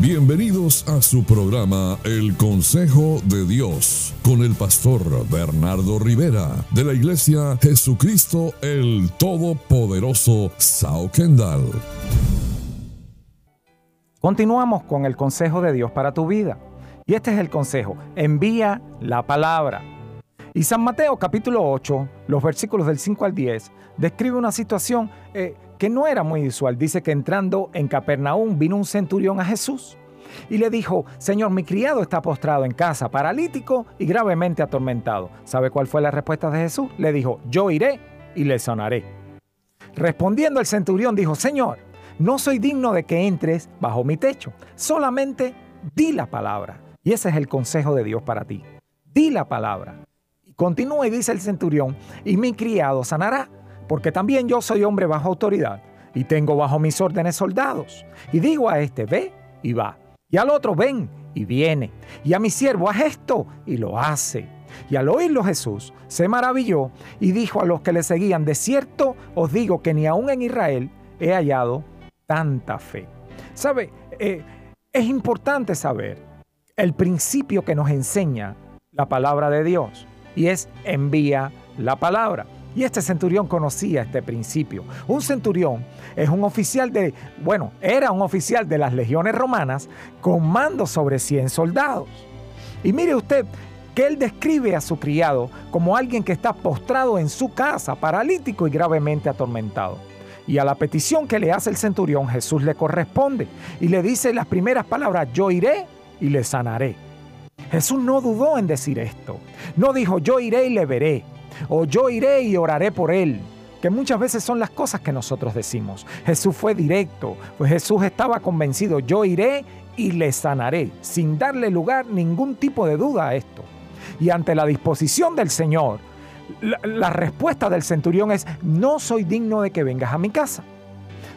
Bienvenidos a su programa El Consejo de Dios con el pastor Bernardo Rivera de la Iglesia Jesucristo el Todopoderoso Sao Kendall. Continuamos con el consejo de Dios para tu vida. Y este es el consejo. Envía la palabra. Y San Mateo capítulo 8, los versículos del 5 al 10, describe una situación eh, que no era muy usual. Dice que entrando en Capernaum vino un centurión a Jesús y le dijo, Señor, mi criado está postrado en casa, paralítico y gravemente atormentado. ¿Sabe cuál fue la respuesta de Jesús? Le dijo, yo iré y le sanaré. Respondiendo el centurión dijo, Señor, no soy digno de que entres bajo mi techo, solamente di la palabra. Y ese es el consejo de Dios para ti. Di la palabra. Continúa y dice el centurión, y mi criado sanará porque también yo soy hombre bajo autoridad y tengo bajo mis órdenes soldados. Y digo a este, ve y va. Y al otro, ven y viene. Y a mi siervo, haz esto y lo hace. Y al oírlo Jesús se maravilló y dijo a los que le seguían, de cierto os digo que ni aún en Israel he hallado tanta fe. ¿Sabe? Eh, es importante saber el principio que nos enseña la palabra de Dios y es envía la palabra. Y este centurión conocía este principio. Un centurión es un oficial de, bueno, era un oficial de las legiones romanas con mando sobre 100 soldados. Y mire usted que él describe a su criado como alguien que está postrado en su casa, paralítico y gravemente atormentado. Y a la petición que le hace el centurión, Jesús le corresponde y le dice las primeras palabras, yo iré y le sanaré. Jesús no dudó en decir esto. No dijo, yo iré y le veré o yo iré y oraré por él, que muchas veces son las cosas que nosotros decimos. Jesús fue directo, pues Jesús estaba convencido, yo iré y le sanaré, sin darle lugar ningún tipo de duda a esto. Y ante la disposición del Señor, la, respuesta del centurión es, no soy digno de que vengas a mi casa.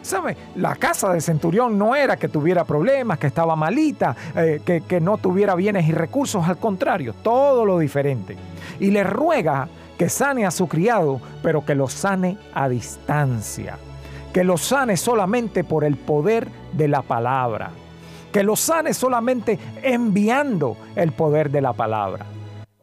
¿Sabe? La casa del centurión no era que tuviera problemas, que estaba malita, eh, que, que no tuviera bienes y recursos, al contrario, todo lo diferente. Y le ruega que sane a su criado, pero que lo sane a distancia. Que lo sane solamente por el poder de la palabra. Que lo sane solamente enviando el poder de la palabra.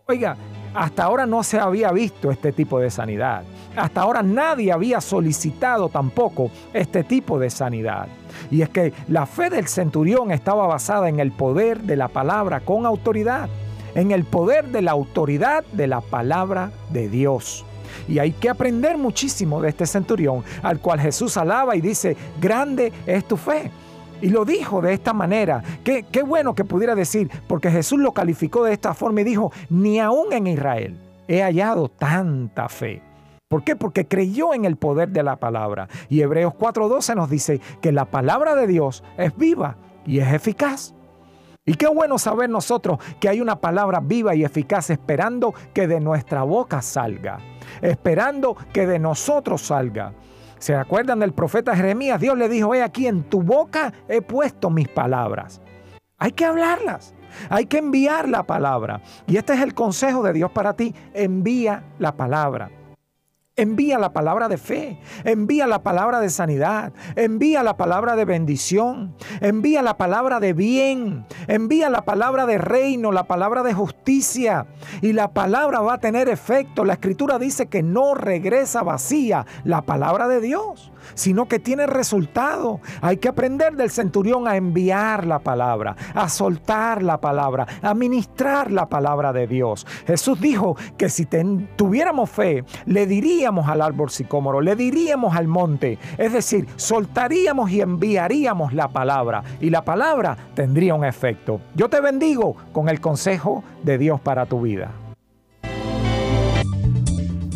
Oiga, hasta ahora no se había visto este tipo de sanidad. Hasta ahora nadie había solicitado tampoco este tipo de sanidad. Y es que la fe del centurión estaba basada en el poder de la palabra con autoridad en el poder de la autoridad de la palabra de Dios. Y hay que aprender muchísimo de este centurión, al cual Jesús alaba y dice, grande es tu fe. Y lo dijo de esta manera. Qué, qué bueno que pudiera decir, porque Jesús lo calificó de esta forma y dijo, ni aún en Israel he hallado tanta fe. ¿Por qué? Porque creyó en el poder de la palabra. Y Hebreos 4:12 nos dice que la palabra de Dios es viva y es eficaz. Y qué bueno saber nosotros que hay una palabra viva y eficaz esperando que de nuestra boca salga, esperando que de nosotros salga. ¿Se acuerdan del profeta Jeremías? Dios le dijo, he aquí en tu boca he puesto mis palabras. Hay que hablarlas, hay que enviar la palabra. Y este es el consejo de Dios para ti, envía la palabra. Envía la palabra de fe, envía la palabra de sanidad, envía la palabra de bendición, envía la palabra de bien, envía la palabra de reino, la palabra de justicia. Y la palabra va a tener efecto. La escritura dice que no regresa vacía la palabra de Dios sino que tiene resultado. Hay que aprender del centurión a enviar la palabra, a soltar la palabra, a ministrar la palabra de Dios. Jesús dijo que si tuviéramos fe, le diríamos al árbol sicómoro, le diríamos al monte, es decir, soltaríamos y enviaríamos la palabra y la palabra tendría un efecto. Yo te bendigo con el consejo de Dios para tu vida.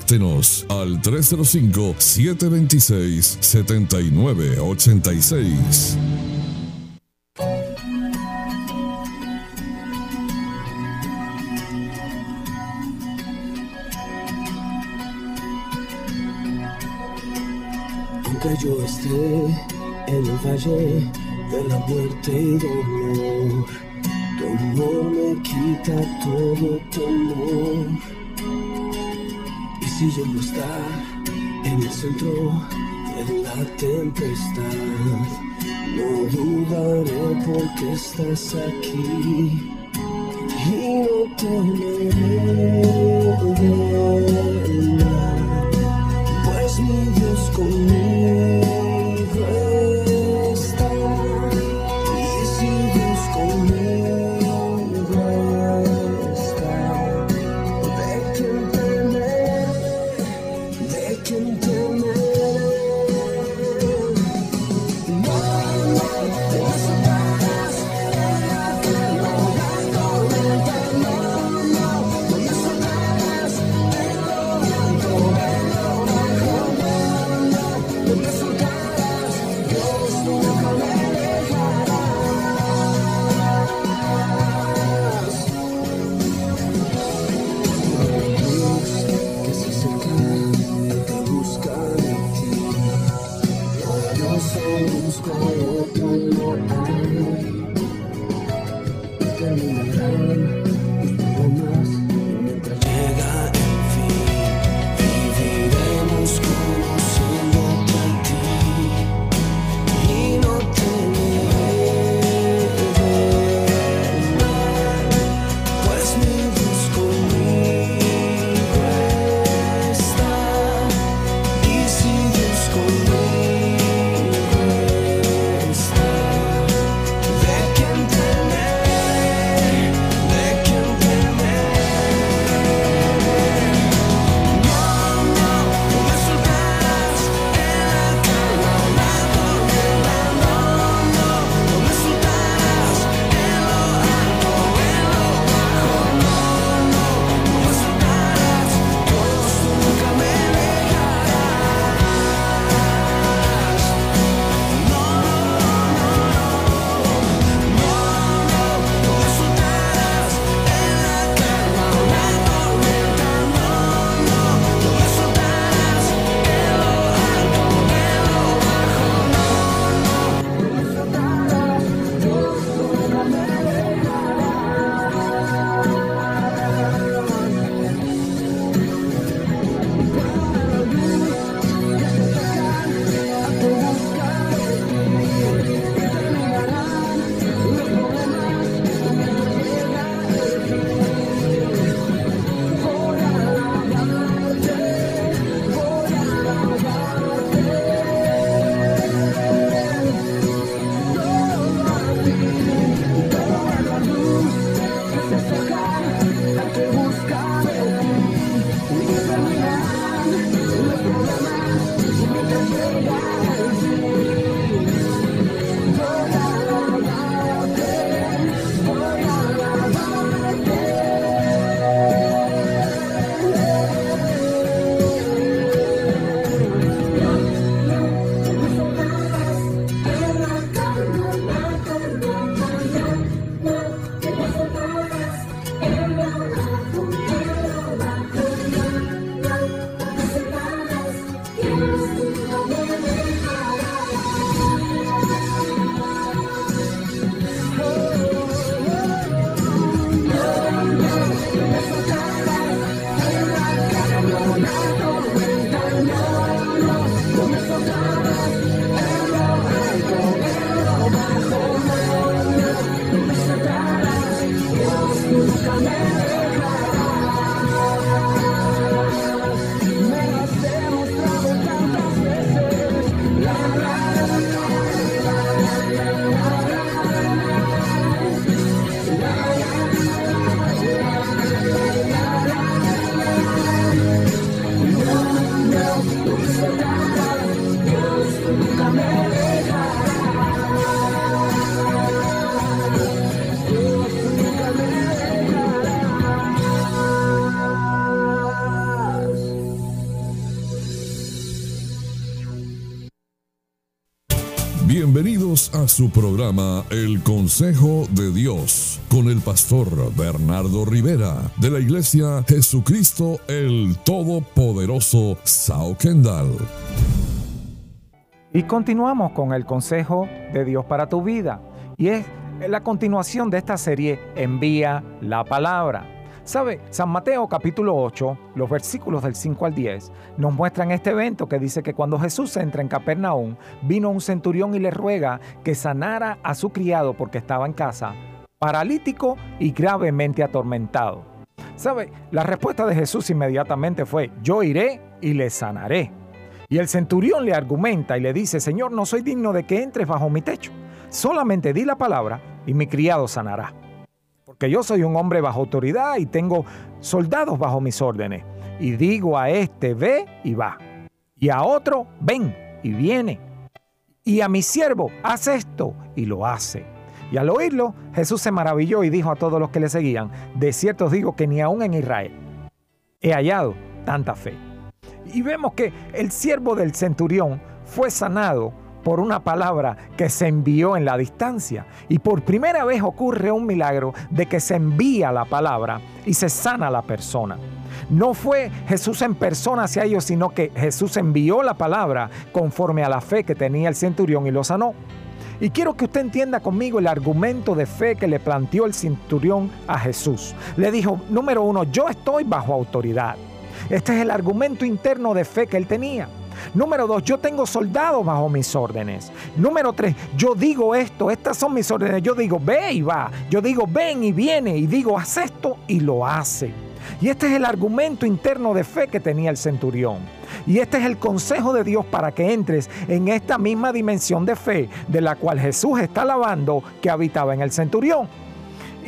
Contáctenos al 305-726-7986. Aunque yo esté en el valle de la muerte y dolor, tu amor me quita todo temor yo no estar en el centro de la tempestad, no dudaré porque estás aquí y no temeré a su programa El Consejo de Dios con el pastor Bernardo Rivera de la Iglesia Jesucristo el Todopoderoso Sao Kendall. Y continuamos con el consejo de Dios para tu vida. Y es la continuación de esta serie Envía la palabra. ¿Sabe? San Mateo capítulo 8, los versículos del 5 al 10, nos muestran este evento que dice que cuando Jesús entra en Capernaum, vino un centurión y le ruega que sanara a su criado porque estaba en casa, paralítico y gravemente atormentado. ¿Sabe? La respuesta de Jesús inmediatamente fue, yo iré y le sanaré. Y el centurión le argumenta y le dice, Señor, no soy digno de que entres bajo mi techo. Solamente di la palabra y mi criado sanará. Porque yo soy un hombre bajo autoridad y tengo soldados bajo mis órdenes. Y digo a este, ve y va. Y a otro, ven y viene. Y a mi siervo, haz esto y lo hace. Y al oírlo, Jesús se maravilló y dijo a todos los que le seguían, de cierto os digo que ni aún en Israel he hallado tanta fe. Y vemos que el siervo del centurión fue sanado por una palabra que se envió en la distancia. Y por primera vez ocurre un milagro de que se envía la palabra y se sana la persona. No fue Jesús en persona hacia ellos, sino que Jesús envió la palabra conforme a la fe que tenía el centurión y lo sanó. Y quiero que usted entienda conmigo el argumento de fe que le planteó el centurión a Jesús. Le dijo, número uno, yo estoy bajo autoridad. Este es el argumento interno de fe que él tenía. Número dos, yo tengo soldados bajo mis órdenes. Número tres, yo digo esto, estas son mis órdenes. Yo digo, ve y va. Yo digo, ven y viene. Y digo, haz esto y lo hace. Y este es el argumento interno de fe que tenía el centurión. Y este es el consejo de Dios para que entres en esta misma dimensión de fe de la cual Jesús está alabando que habitaba en el centurión.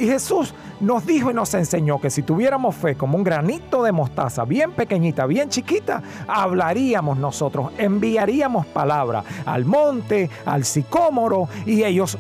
Y Jesús nos dijo y nos enseñó que si tuviéramos fe como un granito de mostaza, bien pequeñita, bien chiquita, hablaríamos nosotros, enviaríamos palabra al monte, al sicómoro, y ellos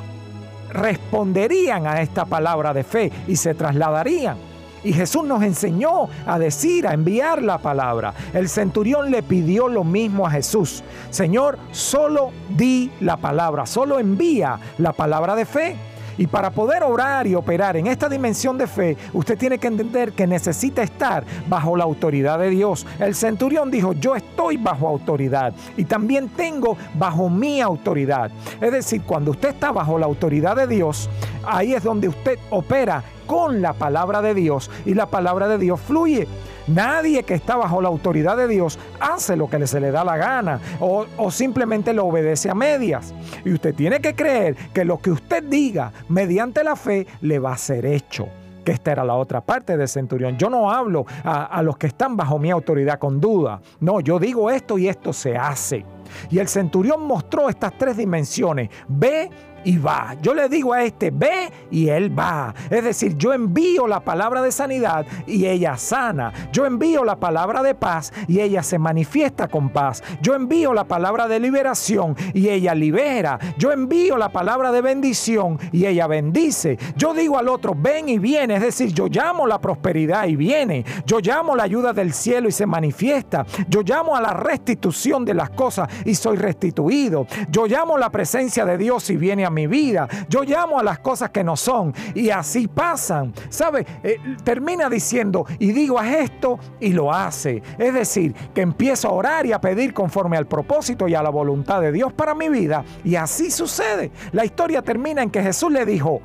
responderían a esta palabra de fe y se trasladarían. Y Jesús nos enseñó a decir, a enviar la palabra. El centurión le pidió lo mismo a Jesús. Señor, solo di la palabra, solo envía la palabra de fe. Y para poder orar y operar en esta dimensión de fe, usted tiene que entender que necesita estar bajo la autoridad de Dios. El centurión dijo, yo estoy bajo autoridad y también tengo bajo mi autoridad. Es decir, cuando usted está bajo la autoridad de Dios, ahí es donde usted opera con la palabra de Dios y la palabra de Dios fluye. Nadie que está bajo la autoridad de Dios hace lo que se le da la gana o, o, simplemente lo obedece a medias. Y usted tiene que creer que lo que usted diga mediante la fe le va a ser hecho. Que esta era la otra parte del centurión. Yo no hablo a, a los que están bajo mi autoridad con duda. No, yo digo esto y esto se hace. Y el centurión mostró estas tres dimensiones. Ve, y va. Yo le digo a este, ve y él va. Es decir, yo envío la palabra de sanidad y ella sana. Yo envío la palabra de paz y ella se manifiesta con paz. Yo envío la palabra de liberación y ella libera. Yo envío la palabra de bendición y ella bendice. Yo digo al otro, ven y viene. Es decir, yo llamo la prosperidad y viene. Yo llamo la ayuda del cielo y se manifiesta. Yo llamo a la restitución de las cosas y soy restituido. Yo llamo la presencia de Dios y viene a mi vida. Yo llamo a las cosas que no son y así pasan. ¿Sabe? Eh, termina diciendo y digo a esto y lo hace. Es decir, que empiezo a orar y a pedir conforme al propósito y a la voluntad de Dios para mi vida y así sucede. La historia termina en que Jesús le dijo,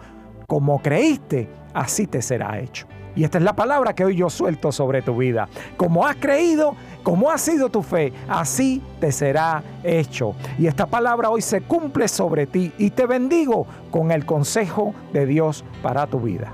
como creíste, así te será hecho. Y esta es la palabra que hoy yo suelto sobre tu vida. Como has creído, como ha sido tu fe, así te será hecho. Y esta palabra hoy se cumple sobre ti y te bendigo con el consejo de Dios para tu vida.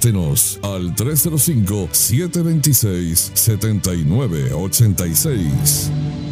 Contáctenos al 305-726-7986.